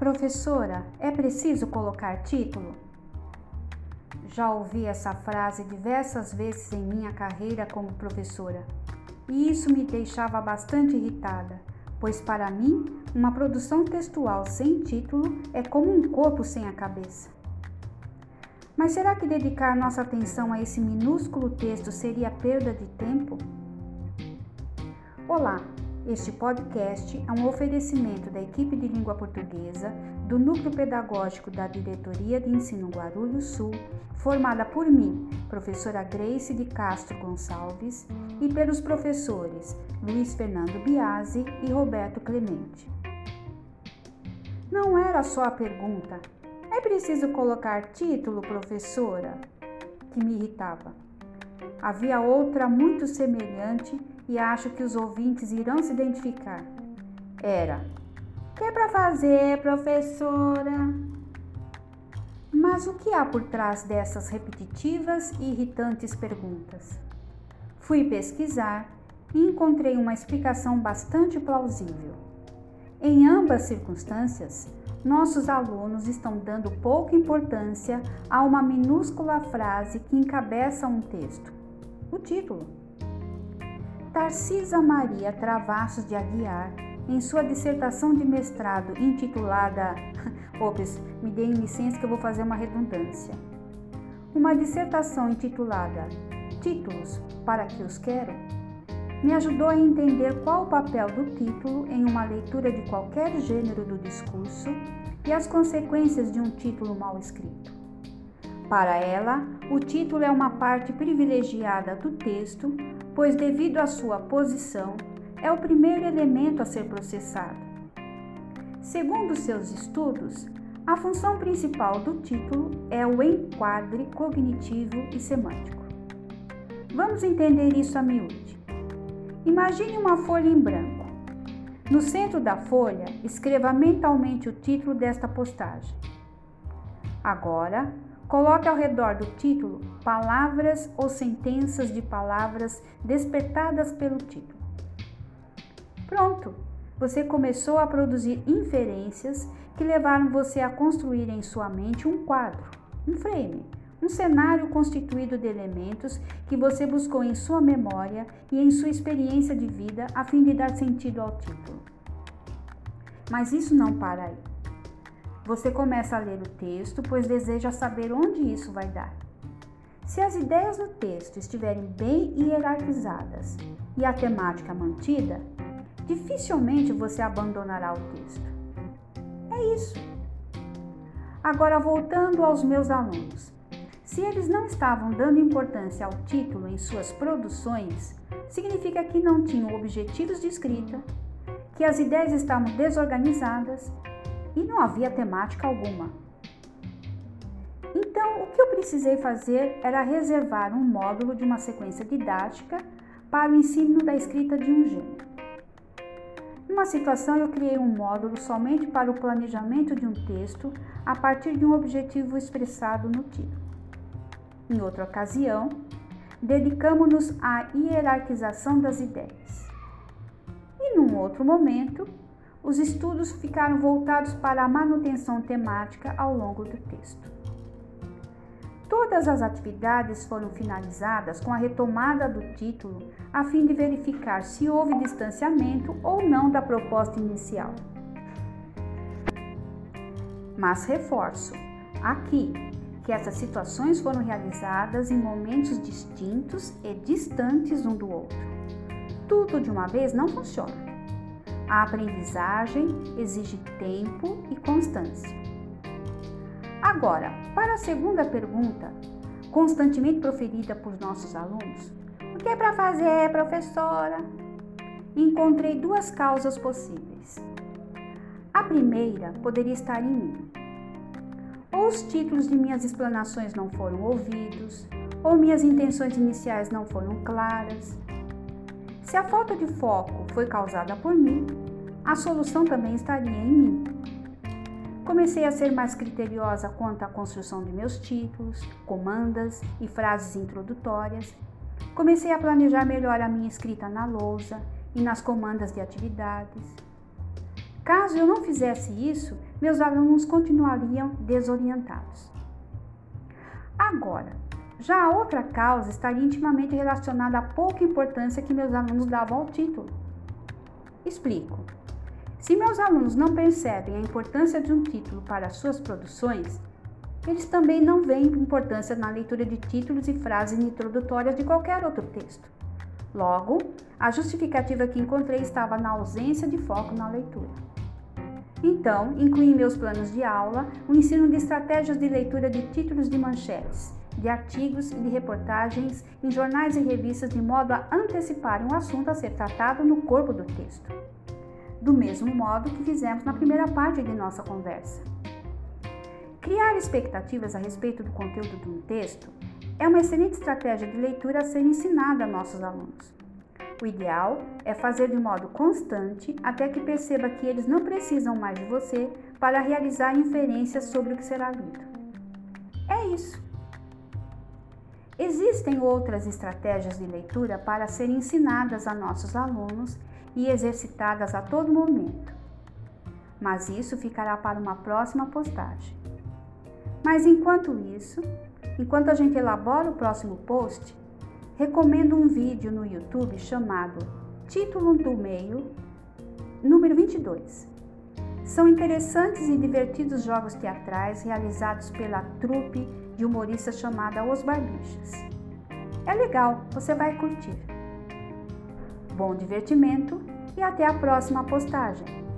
Professora, é preciso colocar título? Já ouvi essa frase diversas vezes em minha carreira como professora, e isso me deixava bastante irritada, pois para mim, uma produção textual sem título é como um corpo sem a cabeça. Mas será que dedicar nossa atenção a esse minúsculo texto seria perda de tempo? Olá, este podcast é um oferecimento da equipe de língua portuguesa do Núcleo Pedagógico da Diretoria de Ensino Guarulhos Sul, formada por mim, professora Grace de Castro Gonçalves, e pelos professores Luiz Fernando Biasi e Roberto Clemente. Não era só a pergunta: é preciso colocar título, professora? que me irritava. Havia outra muito semelhante e acho que os ouvintes irão se identificar. Era: Que é para fazer, professora? Mas o que há por trás dessas repetitivas e irritantes perguntas? Fui pesquisar e encontrei uma explicação bastante plausível. Em ambas circunstâncias, nossos alunos estão dando pouca importância a uma minúscula frase que encabeça um texto, o título. Tarcisa Maria Travassos de Aguiar, em sua dissertação de mestrado intitulada. Ops, me deem licença que eu vou fazer uma redundância. Uma dissertação intitulada Títulos para que os quero? Me ajudou a entender qual o papel do título em uma leitura de qualquer gênero do discurso e as consequências de um título mal escrito. Para ela, o título é uma parte privilegiada do texto pois, devido à sua posição, é o primeiro elemento a ser processado. Segundo seus estudos, a função principal do título é o enquadre cognitivo e semântico. Vamos entender isso a miúde. Imagine uma folha em branco. No centro da folha, escreva mentalmente o título desta postagem. Agora, Coloque ao redor do título palavras ou sentenças de palavras despertadas pelo título. Pronto! Você começou a produzir inferências que levaram você a construir em sua mente um quadro, um frame, um cenário constituído de elementos que você buscou em sua memória e em sua experiência de vida a fim de dar sentido ao título. Mas isso não para aí. Você começa a ler o texto, pois deseja saber onde isso vai dar. Se as ideias do texto estiverem bem hierarquizadas e a temática mantida, dificilmente você abandonará o texto. É isso. Agora, voltando aos meus alunos. Se eles não estavam dando importância ao título em suas produções, significa que não tinham objetivos de escrita, que as ideias estavam desorganizadas e não havia temática alguma. Então, o que eu precisei fazer era reservar um módulo de uma sequência didática para o ensino da escrita de um gênero. Numa situação, eu criei um módulo somente para o planejamento de um texto a partir de um objetivo expressado no título. Em outra ocasião, dedicamos-nos à hierarquização das ideias. E num outro momento, os estudos ficaram voltados para a manutenção temática ao longo do texto. Todas as atividades foram finalizadas com a retomada do título, a fim de verificar se houve distanciamento ou não da proposta inicial. Mas reforço aqui que essas situações foram realizadas em momentos distintos e distantes um do outro. Tudo de uma vez não funciona. A aprendizagem exige tempo e constância. Agora, para a segunda pergunta, constantemente proferida por nossos alunos: O que é para fazer, professora? Encontrei duas causas possíveis. A primeira poderia estar em mim. Ou os títulos de minhas explanações não foram ouvidos, ou minhas intenções iniciais não foram claras, se a falta de foco foi causada por mim, a solução também estaria em mim. Comecei a ser mais criteriosa quanto à construção de meus títulos, comandas e frases introdutórias. Comecei a planejar melhor a minha escrita na lousa e nas comandas de atividades. Caso eu não fizesse isso, meus alunos continuariam desorientados. Agora, já a outra causa estaria intimamente relacionada à pouca importância que meus alunos davam ao título. Explico. Se meus alunos não percebem a importância de um título para suas produções, eles também não veem importância na leitura de títulos e frases introdutórias de qualquer outro texto. Logo, a justificativa que encontrei estava na ausência de foco na leitura. Então, incluí em meus planos de aula o ensino de estratégias de leitura de títulos de manchetes, de artigos e de reportagens em jornais e revistas de modo a antecipar um assunto a ser tratado no corpo do texto. Do mesmo modo que fizemos na primeira parte de nossa conversa. Criar expectativas a respeito do conteúdo de um texto é uma excelente estratégia de leitura a ser ensinada a nossos alunos. O ideal é fazer de modo constante até que perceba que eles não precisam mais de você para realizar inferências sobre o que será lido. É isso. Existem outras estratégias de leitura para serem ensinadas a nossos alunos e exercitadas a todo momento, mas isso ficará para uma próxima postagem. Mas enquanto isso, enquanto a gente elabora o próximo post, recomendo um vídeo no YouTube chamado Título do Meio, número 22. São interessantes e divertidos jogos teatrais realizados pela trupe de humoristas chamada Os Barbichas. É legal, você vai curtir. Bom divertimento e até a próxima postagem!